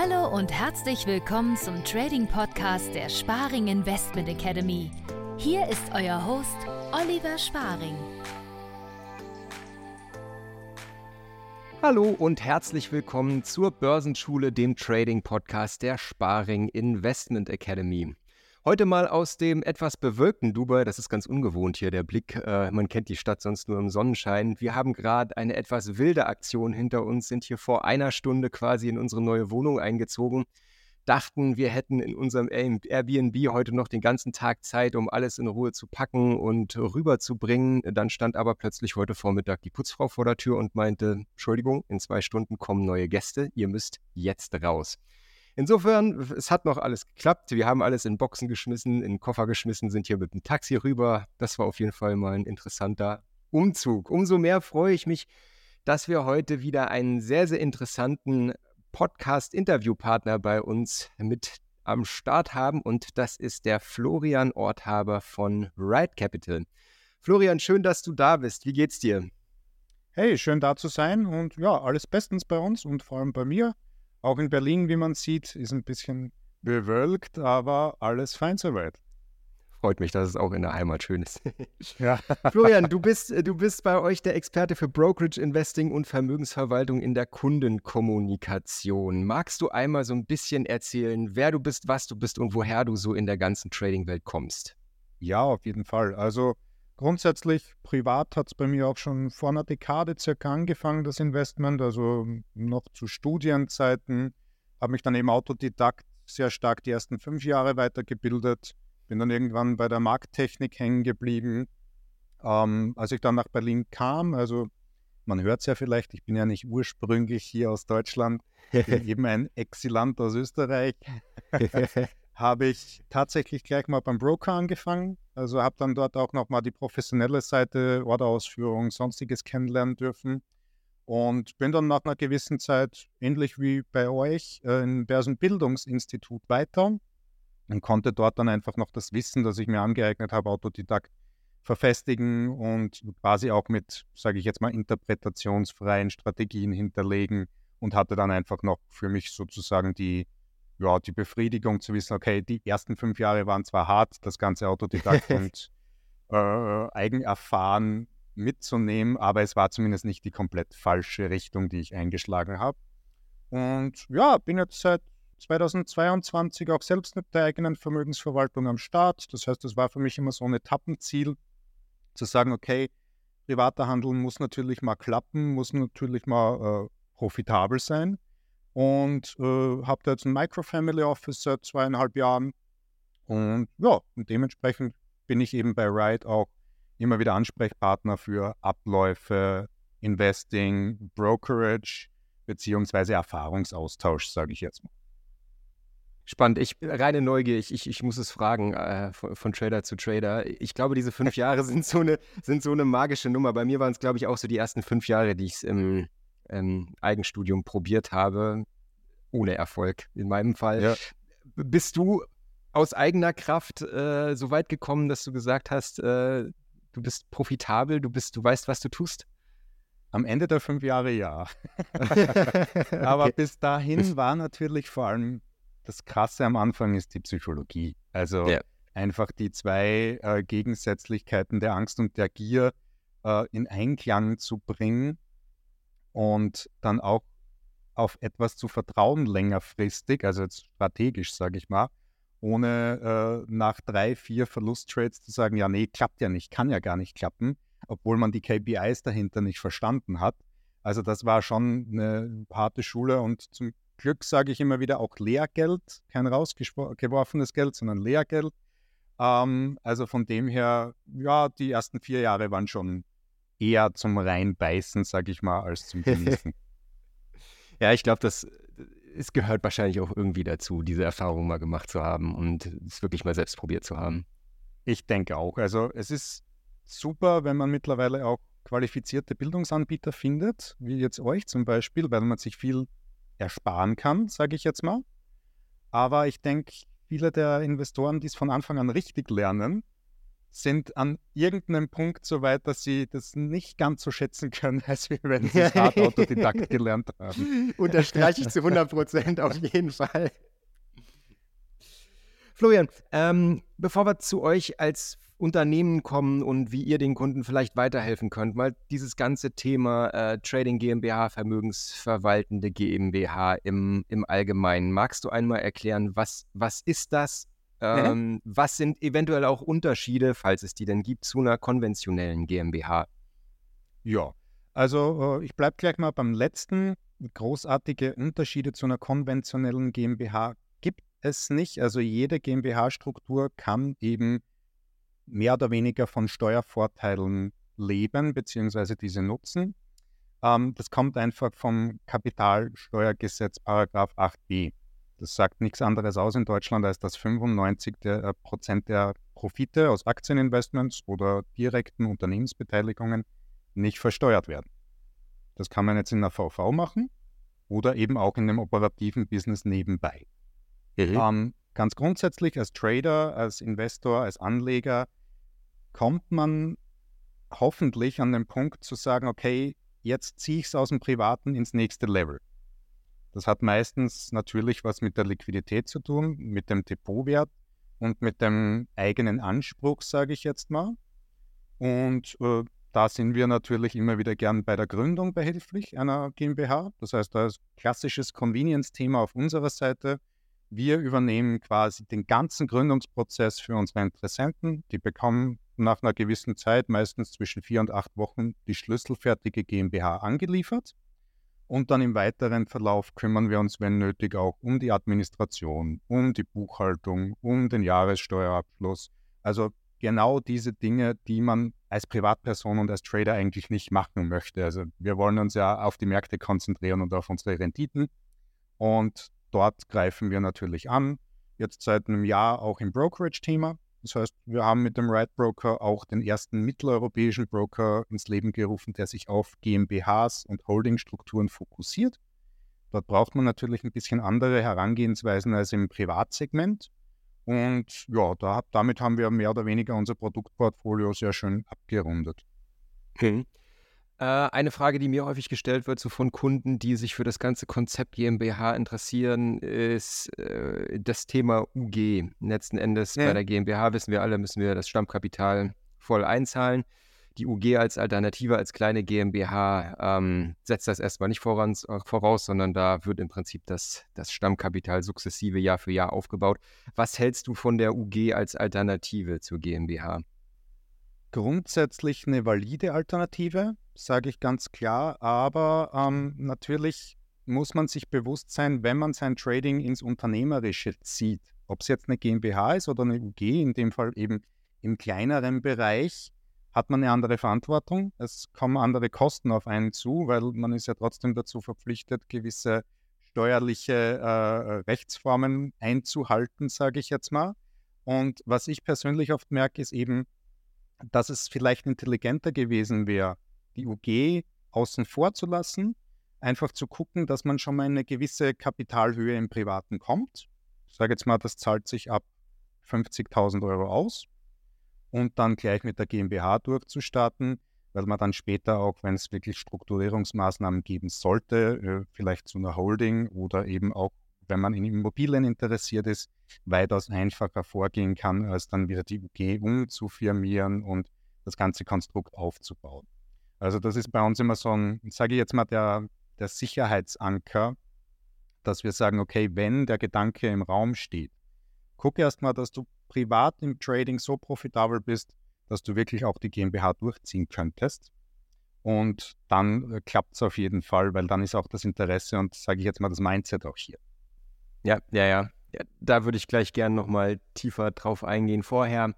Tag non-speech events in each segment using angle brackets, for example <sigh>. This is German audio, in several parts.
Hallo und herzlich willkommen zum Trading Podcast der Sparing Investment Academy. Hier ist euer Host Oliver Sparing. Hallo und herzlich willkommen zur Börsenschule, dem Trading Podcast der Sparing Investment Academy. Heute mal aus dem etwas bewölkten Dubai. Das ist ganz ungewohnt hier, der Blick. Äh, man kennt die Stadt sonst nur im Sonnenschein. Wir haben gerade eine etwas wilde Aktion hinter uns, sind hier vor einer Stunde quasi in unsere neue Wohnung eingezogen. Dachten, wir hätten in unserem Airbnb heute noch den ganzen Tag Zeit, um alles in Ruhe zu packen und rüberzubringen. Dann stand aber plötzlich heute Vormittag die Putzfrau vor der Tür und meinte: Entschuldigung, in zwei Stunden kommen neue Gäste. Ihr müsst jetzt raus. Insofern, es hat noch alles geklappt. Wir haben alles in Boxen geschmissen, in Koffer geschmissen, sind hier mit dem Taxi rüber. Das war auf jeden Fall mal ein interessanter Umzug. Umso mehr freue ich mich, dass wir heute wieder einen sehr, sehr interessanten Podcast-Interviewpartner bei uns mit am Start haben und das ist der Florian Orthaber von Ride Capital. Florian, schön, dass du da bist. Wie geht's dir? Hey, schön da zu sein und ja, alles bestens bei uns und vor allem bei mir. Auch in Berlin, wie man sieht, ist ein bisschen bewölkt, aber alles fein soweit. Freut mich, dass es auch in der Heimat schön ist. <laughs> ja. <laughs> Florian, du bist, du bist bei euch der Experte für Brokerage Investing und Vermögensverwaltung in der Kundenkommunikation. Magst du einmal so ein bisschen erzählen, wer du bist, was du bist und woher du so in der ganzen Trading-Welt kommst? Ja, auf jeden Fall. Also Grundsätzlich, privat hat es bei mir auch schon vor einer Dekade circa angefangen, das Investment, also noch zu Studienzeiten. Habe mich dann eben Autodidakt sehr stark die ersten fünf Jahre weitergebildet. Bin dann irgendwann bei der Markttechnik hängen geblieben. Ähm, als ich dann nach Berlin kam, also man hört es ja vielleicht, ich bin ja nicht ursprünglich hier aus Deutschland, <laughs> bin eben ein Exilant aus Österreich. Habe ich tatsächlich gleich mal beim Broker angefangen. Also habe dann dort auch nochmal die professionelle Seite, Orderausführung, sonstiges kennenlernen dürfen. Und bin dann nach einer gewissen Zeit, ähnlich wie bei euch, äh, im Börsenbildungsinstitut weiter und konnte dort dann einfach noch das Wissen, das ich mir angeeignet habe, Autodidakt verfestigen und quasi auch mit, sage ich jetzt mal, interpretationsfreien Strategien hinterlegen und hatte dann einfach noch für mich sozusagen die ja, die Befriedigung zu wissen, okay, die ersten fünf Jahre waren zwar hart, das ganze Autodidakt <laughs> und äh, Eigenerfahren mitzunehmen, aber es war zumindest nicht die komplett falsche Richtung, die ich eingeschlagen habe. Und ja, bin jetzt seit 2022 auch selbst mit der eigenen Vermögensverwaltung am Start. Das heißt, es war für mich immer so ein Etappenziel, zu sagen, okay, privater Handel muss natürlich mal klappen, muss natürlich mal äh, profitabel sein und äh, habe da jetzt ein Microfamily Office seit zweieinhalb Jahren. Und ja, und dementsprechend bin ich eben bei Ride auch immer wieder Ansprechpartner für Abläufe, Investing, Brokerage beziehungsweise Erfahrungsaustausch, sage ich jetzt mal. Spannend. Ich reine Neugier, ich, ich, ich muss es fragen, äh, von, von, Trader zu Trader. Ich glaube, diese fünf <laughs> Jahre sind so eine, sind so eine magische Nummer. Bei mir waren es, glaube ich, auch so die ersten fünf Jahre, die ich es im, ähm, Eigenstudium probiert habe, ohne Erfolg in meinem Fall. Ja. Bist du aus eigener Kraft äh, so weit gekommen, dass du gesagt hast, äh, du bist profitabel, du bist, du weißt, was du tust? Am Ende der fünf Jahre ja. <laughs> Aber okay. bis dahin war natürlich vor allem das Krasse am Anfang ist die Psychologie. Also ja. einfach die zwei äh, Gegensätzlichkeiten der Angst und der Gier äh, in Einklang zu bringen und dann auch auf etwas zu vertrauen längerfristig, also jetzt strategisch, sage ich mal, ohne äh, nach drei, vier Verlusttrades zu sagen, ja, nee, klappt ja nicht, kann ja gar nicht klappen, obwohl man die KPIs dahinter nicht verstanden hat. Also das war schon eine harte Schule und zum Glück sage ich immer wieder auch Lehrgeld, kein rausgeworfenes Geld, sondern Lehrgeld. Ähm, also von dem her, ja, die ersten vier Jahre waren schon eher zum Reinbeißen, sag ich mal, als zum Genießen. <laughs> ja, ich glaube, das es gehört wahrscheinlich auch irgendwie dazu, diese Erfahrung mal gemacht zu haben und es wirklich mal selbst probiert zu haben. Ich denke auch. Also es ist super, wenn man mittlerweile auch qualifizierte Bildungsanbieter findet, wie jetzt euch zum Beispiel, weil man sich viel ersparen kann, sage ich jetzt mal. Aber ich denke, viele der Investoren, die es von Anfang an richtig lernen, sind an irgendeinem Punkt so weit, dass sie das nicht ganz so schätzen können, <laughs> als wenn sie es hart Autodidakt gelernt haben. <laughs> Unterstreiche ich zu 100 Prozent auf jeden Fall. Florian, ähm, bevor wir zu euch als Unternehmen kommen und wie ihr den Kunden vielleicht weiterhelfen könnt, mal dieses ganze Thema äh, Trading GmbH, vermögensverwaltende GmbH im, im Allgemeinen. Magst du einmal erklären, was, was ist das? Ähm, mhm. Was sind eventuell auch Unterschiede, falls es die denn gibt, zu einer konventionellen GmbH? Ja, also äh, ich bleibe gleich mal beim letzten. Großartige Unterschiede zu einer konventionellen GmbH gibt es nicht. Also jede GmbH-Struktur kann eben mehr oder weniger von Steuervorteilen leben bzw. diese nutzen. Ähm, das kommt einfach vom Kapitalsteuergesetz Paragraph 8b. Das sagt nichts anderes aus in Deutschland, als dass 95 der, äh, Prozent der Profite aus Aktieninvestments oder direkten Unternehmensbeteiligungen nicht versteuert werden. Das kann man jetzt in der VV machen oder eben auch in dem operativen Business nebenbei. Mhm. Ähm, ganz grundsätzlich als Trader, als Investor, als Anleger kommt man hoffentlich an den Punkt zu sagen, okay, jetzt ziehe ich es aus dem Privaten ins nächste Level. Das hat meistens natürlich was mit der Liquidität zu tun, mit dem Depotwert und mit dem eigenen Anspruch, sage ich jetzt mal. Und äh, da sind wir natürlich immer wieder gern bei der Gründung behilflich einer GmbH. Das heißt, da ist klassisches Convenience-Thema auf unserer Seite. Wir übernehmen quasi den ganzen Gründungsprozess für unsere Interessenten. Die bekommen nach einer gewissen Zeit, meistens zwischen vier und acht Wochen, die schlüsselfertige GmbH angeliefert. Und dann im weiteren Verlauf kümmern wir uns, wenn nötig, auch um die Administration, um die Buchhaltung, um den Jahressteuerabschluss. Also genau diese Dinge, die man als Privatperson und als Trader eigentlich nicht machen möchte. Also wir wollen uns ja auf die Märkte konzentrieren und auf unsere Renditen. Und dort greifen wir natürlich an. Jetzt seit einem Jahr auch im Brokerage-Thema. Das heißt, wir haben mit dem Right Broker auch den ersten mitteleuropäischen Broker ins Leben gerufen, der sich auf GmbHs und Holdingstrukturen fokussiert. Dort braucht man natürlich ein bisschen andere Herangehensweisen als im Privatsegment. Und ja, da, damit haben wir mehr oder weniger unser Produktportfolio sehr schön abgerundet. Okay. Äh, eine Frage, die mir häufig gestellt wird, so von Kunden, die sich für das ganze Konzept GmbH interessieren, ist äh, das Thema UG. Letzten Endes ja. bei der GmbH wissen wir alle, müssen wir das Stammkapital voll einzahlen. Die UG als Alternative, als kleine GmbH ähm, setzt das erstmal nicht voraus, äh, voraus, sondern da wird im Prinzip das, das Stammkapital sukzessive Jahr für Jahr aufgebaut. Was hältst du von der UG als Alternative zur GmbH? Grundsätzlich eine valide Alternative sage ich ganz klar. Aber ähm, natürlich muss man sich bewusst sein, wenn man sein Trading ins Unternehmerische zieht, ob es jetzt eine GmbH ist oder eine UG, in dem Fall eben im kleineren Bereich, hat man eine andere Verantwortung. Es kommen andere Kosten auf einen zu, weil man ist ja trotzdem dazu verpflichtet, gewisse steuerliche äh, Rechtsformen einzuhalten, sage ich jetzt mal. Und was ich persönlich oft merke, ist eben, dass es vielleicht intelligenter gewesen wäre, die UG außen vor zu lassen, einfach zu gucken, dass man schon mal eine gewisse Kapitalhöhe im Privaten kommt. Ich sage jetzt mal, das zahlt sich ab 50.000 Euro aus und dann gleich mit der GmbH durchzustarten, weil man dann später auch, wenn es wirklich Strukturierungsmaßnahmen geben sollte, äh, vielleicht zu einer Holding oder eben auch, wenn man in Immobilien interessiert ist, weitaus einfacher vorgehen kann, als dann wieder die UG umzufirmieren und das ganze Konstrukt aufzubauen. Also das ist bei uns immer so ein, sage ich jetzt mal, der, der Sicherheitsanker, dass wir sagen, okay, wenn der Gedanke im Raum steht, guck erst mal, dass du privat im Trading so profitabel bist, dass du wirklich auch die GmbH durchziehen könntest. Und dann äh, klappt es auf jeden Fall, weil dann ist auch das Interesse und, sage ich jetzt mal, das Mindset auch hier. Ja, ja, ja. ja da würde ich gleich gerne nochmal tiefer drauf eingehen. Vorher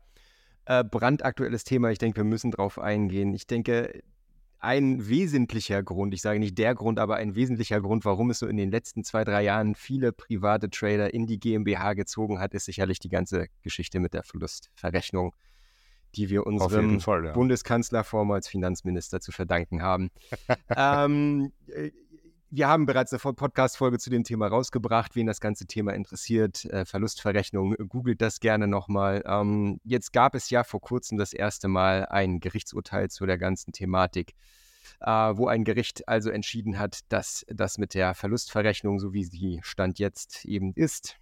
äh, brandaktuelles Thema. Ich denke, wir müssen drauf eingehen. Ich denke, ein wesentlicher Grund, ich sage nicht der Grund, aber ein wesentlicher Grund, warum es so in den letzten zwei, drei Jahren viele private Trader in die GmbH gezogen hat, ist sicherlich die ganze Geschichte mit der Verlustverrechnung, die wir unserem Fall, ja. Bundeskanzler, vormals Finanzminister, zu verdanken haben. <laughs> ähm, äh, wir haben bereits eine Podcast-Folge zu dem Thema rausgebracht. Wen das ganze Thema interessiert, äh, Verlustverrechnung, googelt das gerne nochmal. Ähm, jetzt gab es ja vor kurzem das erste Mal ein Gerichtsurteil zu der ganzen Thematik, äh, wo ein Gericht also entschieden hat, dass das mit der Verlustverrechnung, so wie sie Stand jetzt eben ist,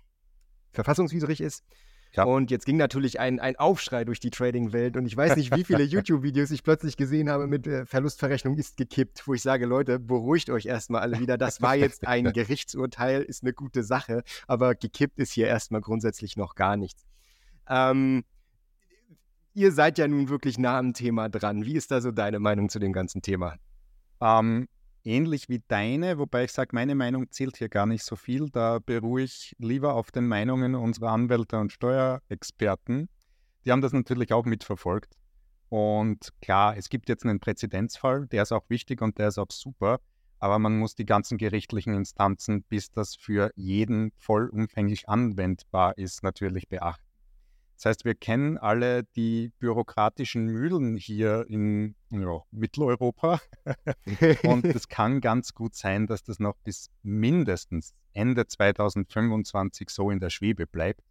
verfassungswidrig ist. Ja. Und jetzt ging natürlich ein, ein Aufschrei durch die Trading-Welt und ich weiß nicht, wie viele <laughs> YouTube-Videos ich plötzlich gesehen habe mit äh, Verlustverrechnung ist gekippt, wo ich sage, Leute, beruhigt euch erstmal alle wieder. Das war jetzt ein <laughs> Gerichtsurteil, ist eine gute Sache, aber gekippt ist hier erstmal grundsätzlich noch gar nichts. Ähm, ihr seid ja nun wirklich nah am Thema dran. Wie ist da so deine Meinung zu dem ganzen Thema? Ähm, ähnlich wie deine, wobei ich sage, meine Meinung zählt hier gar nicht so viel. Da beruhe ich lieber auf den Meinungen unserer Anwälte und Steuerexperten. Die haben das natürlich auch mitverfolgt. Und klar, es gibt jetzt einen Präzedenzfall, der ist auch wichtig und der ist auch super, aber man muss die ganzen gerichtlichen Instanzen, bis das für jeden vollumfänglich anwendbar ist, natürlich beachten. Das heißt, wir kennen alle die bürokratischen Mühlen hier in ja, Mitteleuropa. <laughs> und es kann ganz gut sein, dass das noch bis mindestens Ende 2025 so in der Schwebe bleibt.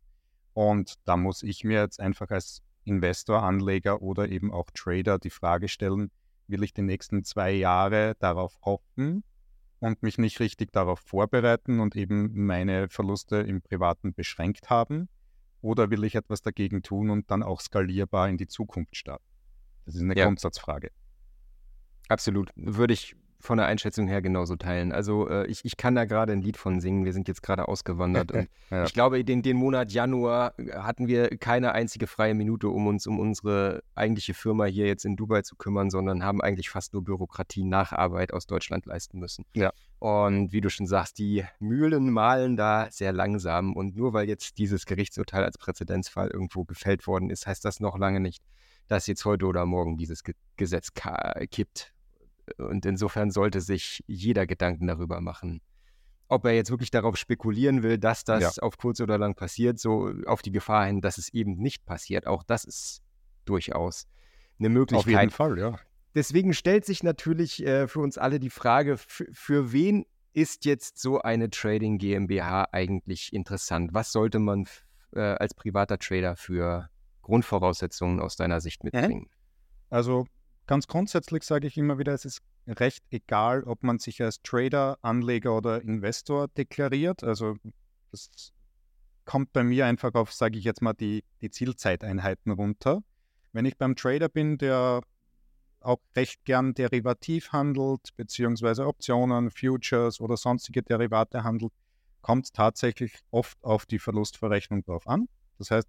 Und da muss ich mir jetzt einfach als Investor, Anleger oder eben auch Trader die Frage stellen, will ich die nächsten zwei Jahre darauf hoffen und mich nicht richtig darauf vorbereiten und eben meine Verluste im Privaten beschränkt haben? Oder will ich etwas dagegen tun und dann auch skalierbar in die Zukunft starten? Das ist eine ja. Grundsatzfrage. Absolut. Würde ich von der Einschätzung her genauso teilen. Also äh, ich, ich kann da gerade ein Lied von singen. Wir sind jetzt gerade ausgewandert und <laughs> ja. ich glaube, den, den Monat Januar hatten wir keine einzige freie Minute, um uns um unsere eigentliche Firma hier jetzt in Dubai zu kümmern, sondern haben eigentlich fast nur Bürokratie Nacharbeit aus Deutschland leisten müssen. Ja. Und wie du schon sagst, die Mühlen malen da sehr langsam und nur weil jetzt dieses Gerichtsurteil als Präzedenzfall irgendwo gefällt worden ist, heißt das noch lange nicht, dass jetzt heute oder morgen dieses Gesetz kippt und insofern sollte sich jeder Gedanken darüber machen. Ob er jetzt wirklich darauf spekulieren will, dass das ja. auf kurz oder lang passiert, so auf die Gefahr hin, dass es eben nicht passiert. Auch das ist durchaus eine Möglichkeit. Auf jeden Fall, ja. Deswegen stellt sich natürlich äh, für uns alle die Frage, für wen ist jetzt so eine Trading GmbH eigentlich interessant? Was sollte man äh, als privater Trader für Grundvoraussetzungen aus deiner Sicht mitbringen? Also Ganz grundsätzlich sage ich immer wieder, es ist recht egal, ob man sich als Trader, Anleger oder Investor deklariert. Also das kommt bei mir einfach auf, sage ich jetzt mal, die, die Zielzeiteinheiten runter. Wenn ich beim Trader bin, der auch recht gern derivativ handelt, beziehungsweise Optionen, Futures oder sonstige Derivate handelt, kommt es tatsächlich oft auf die Verlustverrechnung drauf an. Das heißt,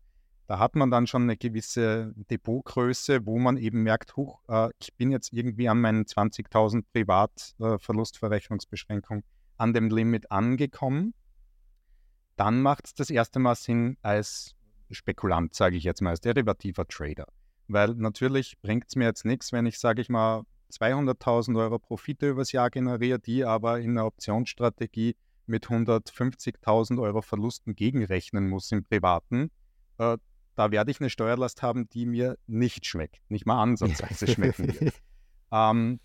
da hat man dann schon eine gewisse Depotgröße, wo man eben merkt, huch, äh, ich bin jetzt irgendwie an meinen 20.000 Privatverlustverrechnungsbeschränkungen äh, an dem Limit angekommen. Dann macht es das erste Mal Sinn als Spekulant, sage ich jetzt mal, als derivativer Trader. Weil natürlich bringt es mir jetzt nichts, wenn ich, sage ich mal, 200.000 Euro Profite übers Jahr generiere, die aber in einer Optionsstrategie mit 150.000 Euro Verlusten gegenrechnen muss im Privaten. Äh, da werde ich eine Steuerlast haben, die mir nicht schmeckt, nicht mal ansatzweise <laughs> schmecken wird. Ähm,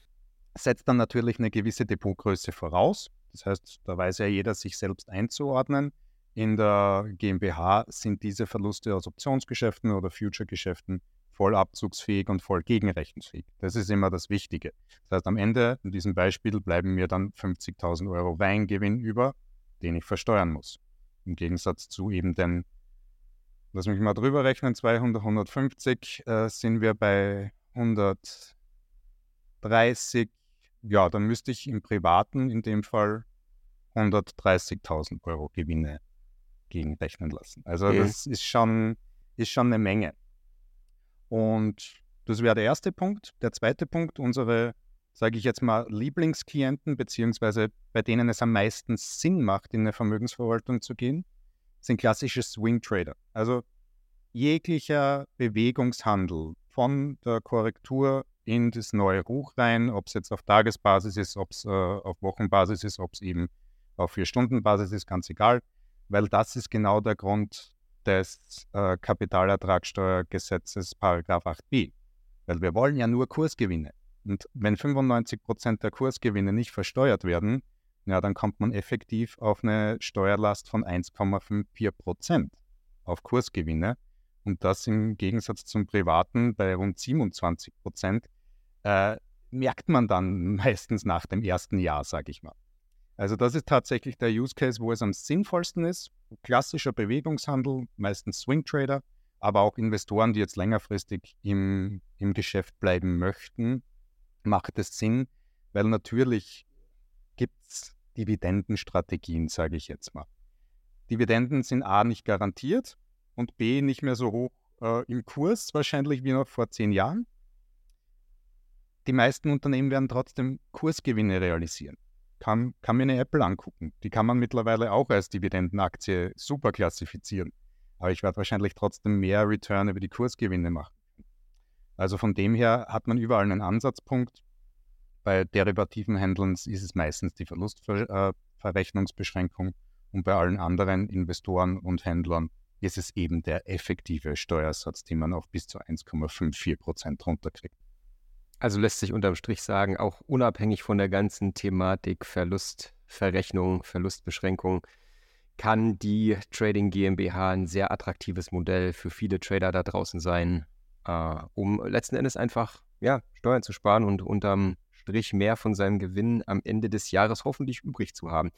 setzt dann natürlich eine gewisse Depotgröße voraus. Das heißt, da weiß ja jeder, sich selbst einzuordnen. In der GmbH sind diese Verluste aus Optionsgeschäften oder Future-Geschäften voll abzugsfähig und voll gegenrechnungsfähig. Das ist immer das Wichtige. Das heißt, am Ende in diesem Beispiel bleiben mir dann 50.000 Euro Weingewinn über, den ich versteuern muss. Im Gegensatz zu eben den lass mich mal drüber rechnen, 200, 150 äh, sind wir bei 130. Ja, dann müsste ich im Privaten in dem Fall 130.000 Euro Gewinne gegenrechnen lassen. Also okay. das ist schon, ist schon eine Menge. Und das wäre der erste Punkt. Der zweite Punkt, unsere, sage ich jetzt mal, Lieblingsklienten, beziehungsweise bei denen es am meisten Sinn macht, in eine Vermögensverwaltung zu gehen, sind klassische Swing Trader. Also jeglicher Bewegungshandel von der Korrektur in das neue Hoch rein, ob es jetzt auf Tagesbasis ist, ob es äh, auf Wochenbasis ist, ob es eben auf Vier-Stunden-Basis ist, ganz egal, weil das ist genau der Grund des äh, Kapitalertragssteuergesetzes Paragraph 8b. Weil wir wollen ja nur Kursgewinne. Und wenn 95% der Kursgewinne nicht versteuert werden, ja, dann kommt man effektiv auf eine Steuerlast von 1,54 Prozent auf Kursgewinne. Und das im Gegensatz zum Privaten bei rund 27 Prozent äh, merkt man dann <laughs> meistens nach dem ersten Jahr, sage ich mal. Also das ist tatsächlich der Use Case, wo es am sinnvollsten ist. Klassischer Bewegungshandel, meistens Swing Trader, aber auch Investoren, die jetzt längerfristig im, im Geschäft bleiben möchten, macht es Sinn, weil natürlich Dividendenstrategien, sage ich jetzt mal. Dividenden sind A nicht garantiert und B nicht mehr so hoch äh, im Kurs wahrscheinlich wie noch vor zehn Jahren. Die meisten Unternehmen werden trotzdem Kursgewinne realisieren. Kann, kann mir eine Apple angucken. Die kann man mittlerweile auch als Dividendenaktie super klassifizieren. Aber ich werde wahrscheinlich trotzdem mehr Return über die Kursgewinne machen. Also von dem her hat man überall einen Ansatzpunkt. Bei derivativen Händlern ist es meistens die Verlustverrechnungsbeschränkung und bei allen anderen Investoren und Händlern ist es eben der effektive Steuersatz, den man auf bis zu 1,54 Prozent runterkriegt. Also lässt sich unterm Strich sagen, auch unabhängig von der ganzen Thematik Verlustverrechnung, Verlustbeschränkung, kann die Trading GmbH ein sehr attraktives Modell für viele Trader da draußen sein, äh, um letzten Endes einfach ja, Steuern zu sparen und unterm Strich mehr von seinem Gewinn am Ende des Jahres hoffentlich übrig zu haben.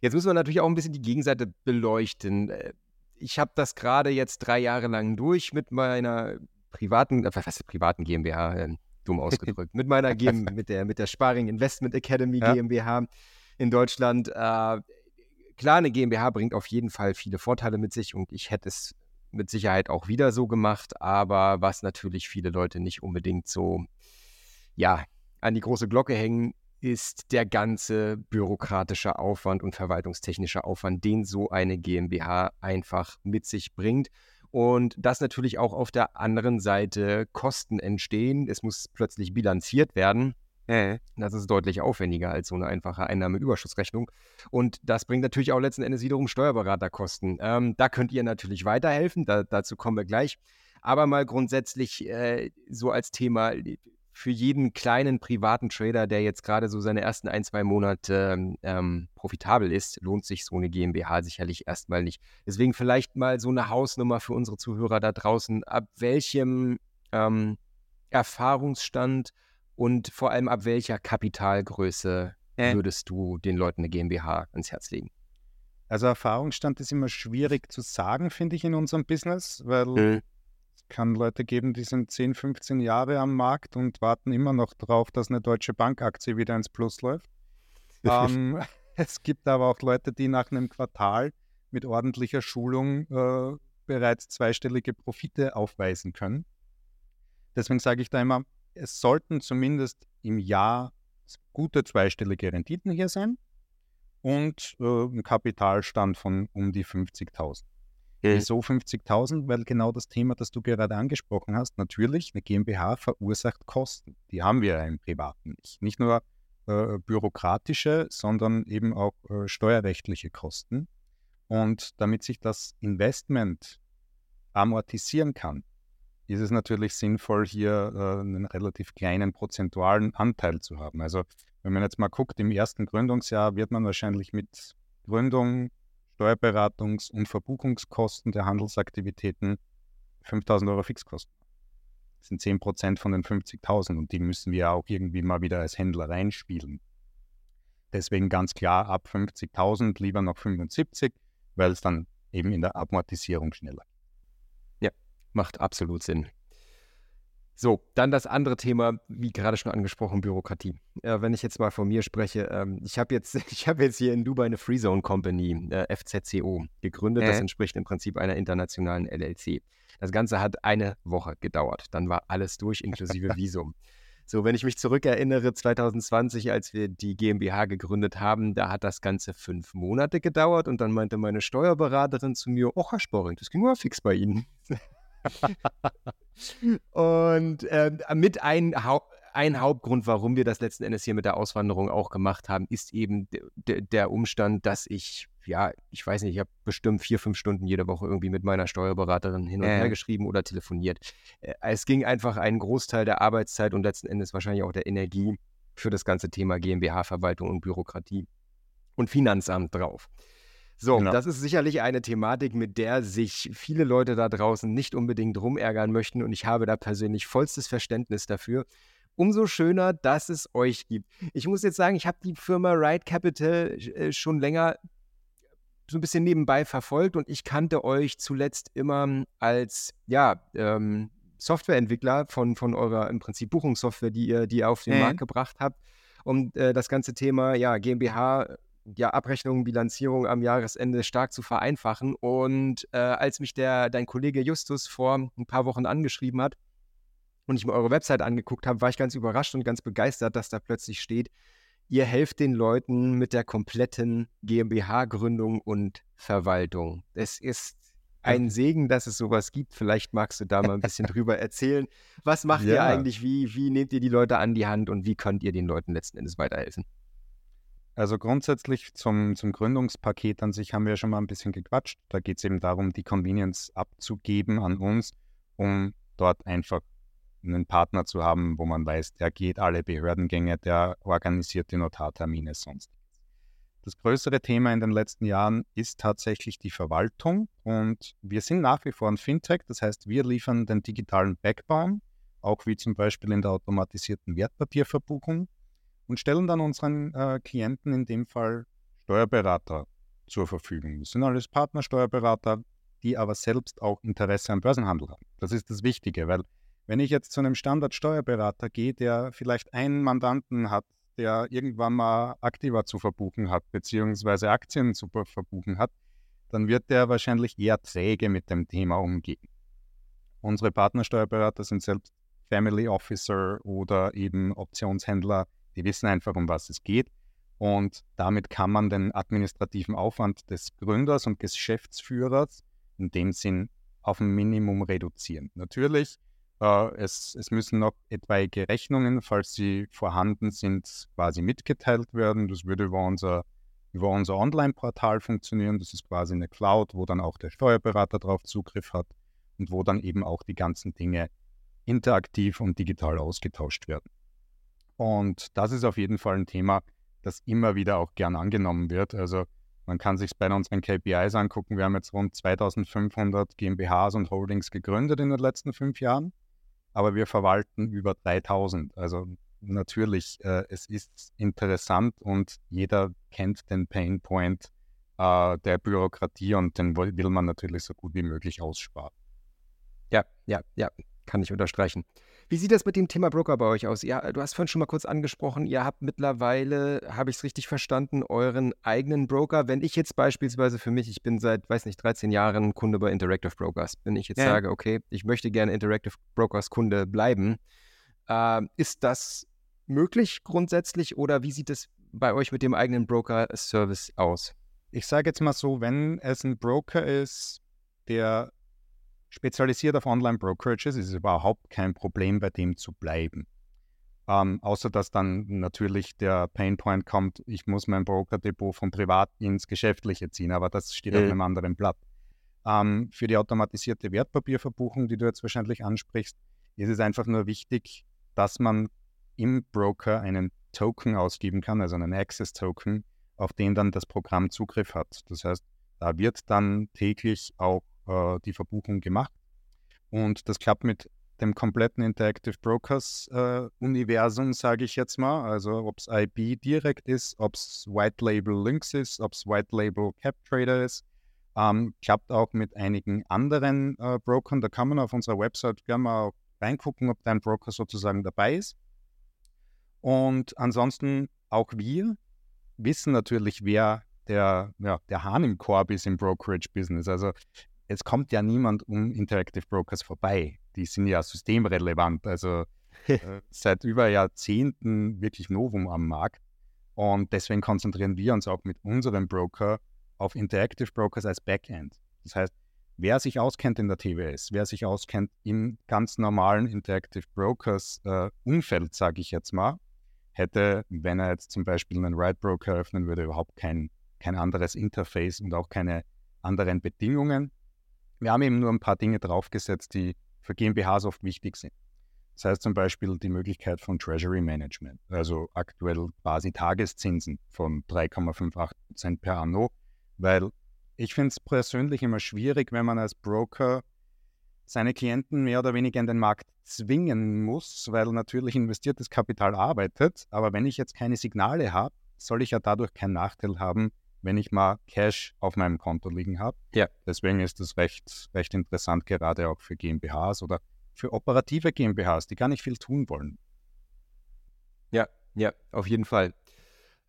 Jetzt müssen wir natürlich auch ein bisschen die Gegenseite beleuchten. Äh, ich habe das gerade jetzt drei Jahre lang durch mit meiner privaten, äh, was heißt privaten GmbH, äh, dumm <laughs> ausgedrückt, mit meiner GM, mit der, mit der Sparing Investment Academy ja. GmbH in Deutschland. Äh, klar, eine GmbH bringt auf jeden Fall viele Vorteile mit sich und ich hätte es mit Sicherheit auch wieder so gemacht, aber was natürlich viele Leute nicht unbedingt so, ja, an die große Glocke hängen, ist der ganze bürokratische Aufwand und verwaltungstechnische Aufwand, den so eine GmbH einfach mit sich bringt. Und dass natürlich auch auf der anderen Seite Kosten entstehen. Es muss plötzlich bilanziert werden. Das ist deutlich aufwendiger als so eine einfache Einnahmeüberschussrechnung. Und das bringt natürlich auch letzten Endes wiederum Steuerberaterkosten. Ähm, da könnt ihr natürlich weiterhelfen, da, dazu kommen wir gleich. Aber mal grundsätzlich äh, so als Thema, für jeden kleinen privaten Trader, der jetzt gerade so seine ersten ein, zwei Monate ähm, profitabel ist, lohnt sich so eine GmbH sicherlich erstmal nicht. Deswegen vielleicht mal so eine Hausnummer für unsere Zuhörer da draußen. Ab welchem ähm, Erfahrungsstand und vor allem ab welcher Kapitalgröße äh. würdest du den Leuten eine GmbH ans Herz legen? Also Erfahrungsstand ist immer schwierig zu sagen, finde ich, in unserem Business, weil mhm kann Leute geben, die sind 10, 15 Jahre am Markt und warten immer noch darauf, dass eine deutsche Bankaktie wieder ins Plus läuft. <laughs> ähm, es gibt aber auch Leute, die nach einem Quartal mit ordentlicher Schulung äh, bereits zweistellige Profite aufweisen können. Deswegen sage ich da immer, es sollten zumindest im Jahr gute zweistellige Renditen hier sein und äh, ein Kapitalstand von um die 50.000. Wieso 50.000? Weil genau das Thema, das du gerade angesprochen hast, natürlich, eine GmbH verursacht Kosten. Die haben wir ja im Privaten nicht. Nicht nur äh, bürokratische, sondern eben auch äh, steuerrechtliche Kosten. Und damit sich das Investment amortisieren kann, ist es natürlich sinnvoll, hier äh, einen relativ kleinen prozentualen Anteil zu haben. Also wenn man jetzt mal guckt, im ersten Gründungsjahr wird man wahrscheinlich mit Gründung Steuerberatungs- und Verbuchungskosten der Handelsaktivitäten 5000 Euro Fixkosten. Das sind 10 Prozent von den 50.000 und die müssen wir auch irgendwie mal wieder als Händler reinspielen. Deswegen ganz klar ab 50.000 lieber noch 75, weil es dann eben in der Amortisierung schneller. Ja, macht absolut Sinn. So, dann das andere Thema, wie gerade schon angesprochen, Bürokratie. Äh, wenn ich jetzt mal von mir spreche, ähm, ich habe jetzt, <laughs> hab jetzt hier in Dubai eine Freezone Company, äh, FZCO, gegründet. Äh. Das entspricht im Prinzip einer internationalen LLC. Das Ganze hat eine Woche gedauert. Dann war alles durch, inklusive <laughs> Visum. So, wenn ich mich zurückerinnere, 2020, als wir die GmbH gegründet haben, da hat das Ganze fünf Monate gedauert und dann meinte meine Steuerberaterin zu mir, oh Herr Sporring, das ging nur fix bei Ihnen. <laughs> und äh, mit ein, Hau ein Hauptgrund, warum wir das letzten Endes hier mit der Auswanderung auch gemacht haben, ist eben der Umstand, dass ich, ja, ich weiß nicht, ich habe bestimmt vier, fünf Stunden jede Woche irgendwie mit meiner Steuerberaterin hin und äh. her geschrieben oder telefoniert. Äh, es ging einfach einen Großteil der Arbeitszeit und letzten Endes wahrscheinlich auch der Energie für das ganze Thema GmbH-Verwaltung und Bürokratie und Finanzamt drauf. So, genau. das ist sicherlich eine Thematik, mit der sich viele Leute da draußen nicht unbedingt rumärgern möchten und ich habe da persönlich vollstes Verständnis dafür. Umso schöner, dass es euch gibt. Ich muss jetzt sagen, ich habe die Firma Ride Capital äh, schon länger so ein bisschen nebenbei verfolgt und ich kannte euch zuletzt immer als, ja, ähm, Softwareentwickler von, von eurer im Prinzip Buchungssoftware, die ihr, die ihr auf den mhm. Markt gebracht habt, um äh, das ganze Thema ja, GmbH, ja, Abrechnung, Bilanzierung am Jahresende stark zu vereinfachen. Und äh, als mich der, dein Kollege Justus vor ein paar Wochen angeschrieben hat und ich mir eure Website angeguckt habe, war ich ganz überrascht und ganz begeistert, dass da plötzlich steht, ihr helft den Leuten mit der kompletten GmbH-Gründung und Verwaltung. Es ist ein Segen, dass es sowas gibt. Vielleicht magst du da mal ein bisschen <laughs> drüber erzählen. Was macht ja. ihr eigentlich? Wie, wie nehmt ihr die Leute an die Hand und wie könnt ihr den Leuten letzten Endes weiterhelfen? Also grundsätzlich zum, zum Gründungspaket an sich haben wir schon mal ein bisschen gequatscht. Da geht es eben darum, die Convenience abzugeben an uns, um dort einfach einen Partner zu haben, wo man weiß, der geht alle Behördengänge, der organisiert die Notartermine sonst. Das größere Thema in den letzten Jahren ist tatsächlich die Verwaltung und wir sind nach wie vor ein Fintech, das heißt, wir liefern den digitalen Backbone, auch wie zum Beispiel in der automatisierten Wertpapierverbuchung und stellen dann unseren äh, Klienten in dem Fall Steuerberater zur Verfügung. Das sind alles Partnersteuerberater, die aber selbst auch Interesse am Börsenhandel haben. Das ist das Wichtige, weil wenn ich jetzt zu einem Standardsteuerberater gehe, der vielleicht einen Mandanten hat, der irgendwann mal Aktiva zu verbuchen hat, beziehungsweise Aktien zu verbuchen hat, dann wird der wahrscheinlich eher träge mit dem Thema umgehen. Unsere Partnersteuerberater sind selbst Family Officer oder eben Optionshändler, die wissen einfach, um was es geht. Und damit kann man den administrativen Aufwand des Gründers und Geschäftsführers in dem Sinn auf ein Minimum reduzieren. Natürlich äh, es, es, müssen noch etwaige Rechnungen, falls sie vorhanden sind, quasi mitgeteilt werden. Das würde über unser, über unser Online-Portal funktionieren. Das ist quasi eine Cloud, wo dann auch der Steuerberater darauf Zugriff hat und wo dann eben auch die ganzen Dinge interaktiv und digital ausgetauscht werden. Und das ist auf jeden Fall ein Thema, das immer wieder auch gern angenommen wird. Also man kann sich bei unseren KPIs angucken. Wir haben jetzt rund 2500 GmbHs und Holdings gegründet in den letzten fünf Jahren aber wir verwalten über 3000. Also natürlich, äh, es ist interessant und jeder kennt den Painpoint äh, der Bürokratie und den will man natürlich so gut wie möglich aussparen. Ja, ja, ja, kann ich unterstreichen. Wie sieht das mit dem Thema Broker bei euch aus? Ja, du hast vorhin schon mal kurz angesprochen, ihr habt mittlerweile, habe ich es richtig verstanden, euren eigenen Broker. Wenn ich jetzt beispielsweise für mich, ich bin seit, weiß nicht, 13 Jahren Kunde bei Interactive Brokers, wenn ich jetzt ja. sage, okay, ich möchte gerne Interactive Brokers Kunde bleiben, äh, ist das möglich grundsätzlich oder wie sieht es bei euch mit dem eigenen Broker-Service aus? Ich sage jetzt mal so, wenn es ein Broker ist, der spezialisiert auf Online-Brokerages ist es überhaupt kein Problem, bei dem zu bleiben. Ähm, außer dass dann natürlich der Painpoint kommt, ich muss mein Broker-Depot von privat ins Geschäftliche ziehen, aber das steht mhm. auf einem anderen Blatt. Ähm, für die automatisierte Wertpapierverbuchung, die du jetzt wahrscheinlich ansprichst, ist es einfach nur wichtig, dass man im Broker einen Token ausgeben kann, also einen Access-Token, auf den dann das Programm Zugriff hat. Das heißt, da wird dann täglich auch äh, die Verbuchung gemacht. Und das klappt mit dem kompletten Interactive Brokers äh, Universum, sage ich jetzt mal. Also ob es IB direkt ist, ob es White Label Links ist, ob es White Label Cap Trader ist. Ähm, klappt auch mit einigen anderen äh, Brokern. Da kann man auf unserer Website gerne mal reingucken, ob dein Broker sozusagen dabei ist. Und ansonsten auch wir wissen natürlich, wer der, ja, der Hahn im Korb ist im Brokerage-Business. Also es kommt ja niemand um Interactive Brokers vorbei. Die sind ja systemrelevant, also <laughs> äh, seit über Jahrzehnten wirklich Novum am Markt. Und deswegen konzentrieren wir uns auch mit unserem Broker auf Interactive Brokers als Backend. Das heißt, wer sich auskennt in der TWS, wer sich auskennt im ganz normalen Interactive Brokers äh, Umfeld, sage ich jetzt mal, hätte, wenn er jetzt zum Beispiel einen Write Broker öffnen würde, überhaupt kein, kein anderes Interface und auch keine anderen Bedingungen. Wir haben eben nur ein paar Dinge draufgesetzt, die für GmbHs oft wichtig sind. Das heißt zum Beispiel die Möglichkeit von Treasury Management, also aktuell quasi Tageszinsen von 3,58 Prozent per anno, weil ich finde es persönlich immer schwierig, wenn man als Broker seine Klienten mehr oder weniger in den Markt zwingen muss, weil natürlich investiertes Kapital arbeitet. Aber wenn ich jetzt keine Signale habe, soll ich ja dadurch keinen Nachteil haben, wenn ich mal Cash auf meinem Konto liegen habe. Ja. Deswegen ist das recht, recht interessant, gerade auch für GmbHs oder für operative GmbHs, die gar nicht viel tun wollen. Ja, ja, auf jeden Fall.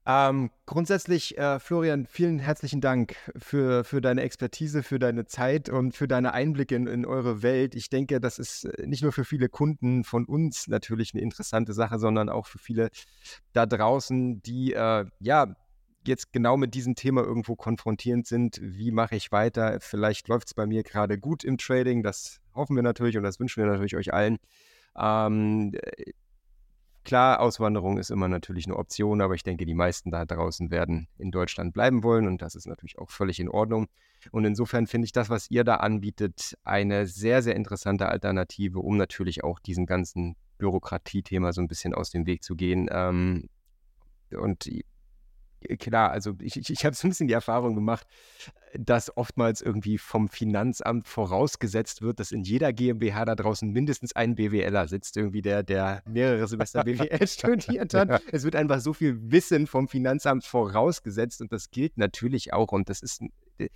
Ähm, grundsätzlich, äh, Florian, vielen herzlichen Dank für, für deine Expertise, für deine Zeit und für deine Einblicke in, in eure Welt. Ich denke, das ist äh, nicht nur für viele Kunden von uns natürlich eine interessante Sache, sondern auch für viele da draußen, die äh, ja jetzt genau mit diesem Thema irgendwo konfrontierend sind. Wie mache ich weiter? Vielleicht läuft es bei mir gerade gut im Trading. Das hoffen wir natürlich und das wünschen wir natürlich euch allen. Ähm, Klar, Auswanderung ist immer natürlich eine Option, aber ich denke, die meisten da draußen werden in Deutschland bleiben wollen und das ist natürlich auch völlig in Ordnung. Und insofern finde ich das, was ihr da anbietet, eine sehr, sehr interessante Alternative, um natürlich auch diesem ganzen Bürokratiethema so ein bisschen aus dem Weg zu gehen. Ähm, und klar, also ich, ich, ich habe so ein bisschen die Erfahrung gemacht, dass oftmals irgendwie vom Finanzamt vorausgesetzt wird, dass in jeder GmbH da draußen mindestens ein BWLer sitzt, irgendwie der, der mehrere Semester <laughs> BWL studiert hat. Ja. Es wird einfach so viel Wissen vom Finanzamt vorausgesetzt und das gilt natürlich auch und das ist, äh,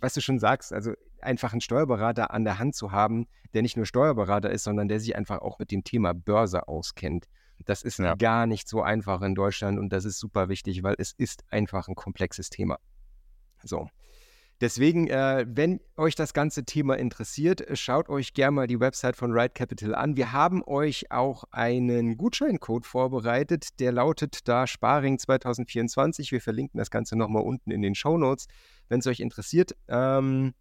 was du schon sagst, also einfach einen Steuerberater an der Hand zu haben, der nicht nur Steuerberater ist, sondern der sich einfach auch mit dem Thema Börse auskennt. Das ist ja. gar nicht so einfach in Deutschland und das ist super wichtig, weil es ist einfach ein komplexes Thema. So. Deswegen, äh, wenn euch das ganze Thema interessiert, schaut euch gerne mal die Website von Ride Capital an. Wir haben euch auch einen Gutscheincode vorbereitet, der lautet da Sparing 2024. Wir verlinken das Ganze nochmal unten in den Show Notes, wenn es euch interessiert. Ähm,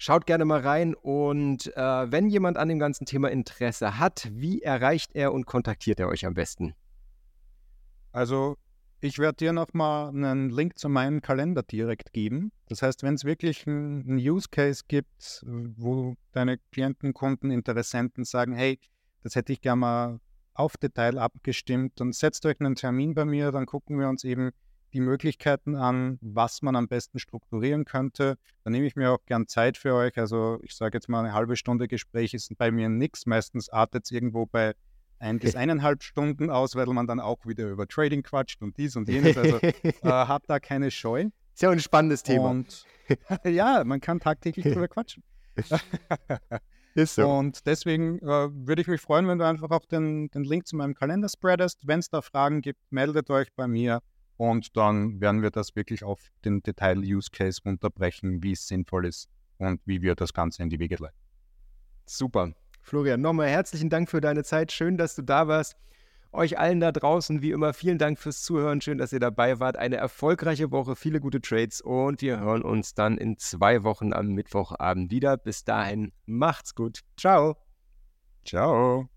Schaut gerne mal rein und äh, wenn jemand an dem ganzen Thema Interesse hat, wie erreicht er und kontaktiert er euch am besten? Also ich werde dir nochmal einen Link zu meinem Kalender direkt geben. Das heißt, wenn es wirklich einen Use Case gibt, wo deine Klienten, Kunden, Interessenten sagen, hey, das hätte ich gerne mal auf Detail abgestimmt, dann setzt euch einen Termin bei mir, dann gucken wir uns eben die Möglichkeiten an, was man am besten strukturieren könnte. Da nehme ich mir auch gern Zeit für euch. Also ich sage jetzt mal, eine halbe Stunde Gespräch ist bei mir nichts. Meistens artet es irgendwo bei ein bis eineinhalb Stunden aus, weil man dann auch wieder über Trading quatscht und dies und jenes. Also <laughs> äh, habt da keine Scheu. Ist ja ein spannendes Thema. Und <laughs> ja, man kann tagtäglich drüber <laughs> quatschen. Ist so. Und deswegen äh, würde ich mich freuen, wenn du einfach auch den, den Link zu meinem Kalender spreadest. Wenn es da Fragen gibt, meldet euch bei mir. Und dann werden wir das wirklich auf den Detail-Use-Case runterbrechen, wie es sinnvoll ist und wie wir das Ganze in die Wege leiten. Super. Florian, nochmal herzlichen Dank für deine Zeit. Schön, dass du da warst. Euch allen da draußen, wie immer, vielen Dank fürs Zuhören. Schön, dass ihr dabei wart. Eine erfolgreiche Woche, viele gute Trades und wir hören uns dann in zwei Wochen am Mittwochabend wieder. Bis dahin, macht's gut. Ciao. Ciao.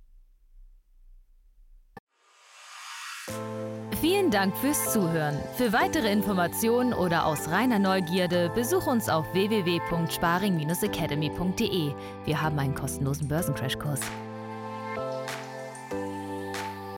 Vielen Dank fürs Zuhören. Für weitere Informationen oder aus reiner Neugierde besuch uns auf www.sparing-academy.de. Wir haben einen kostenlosen Börsencrashkurs.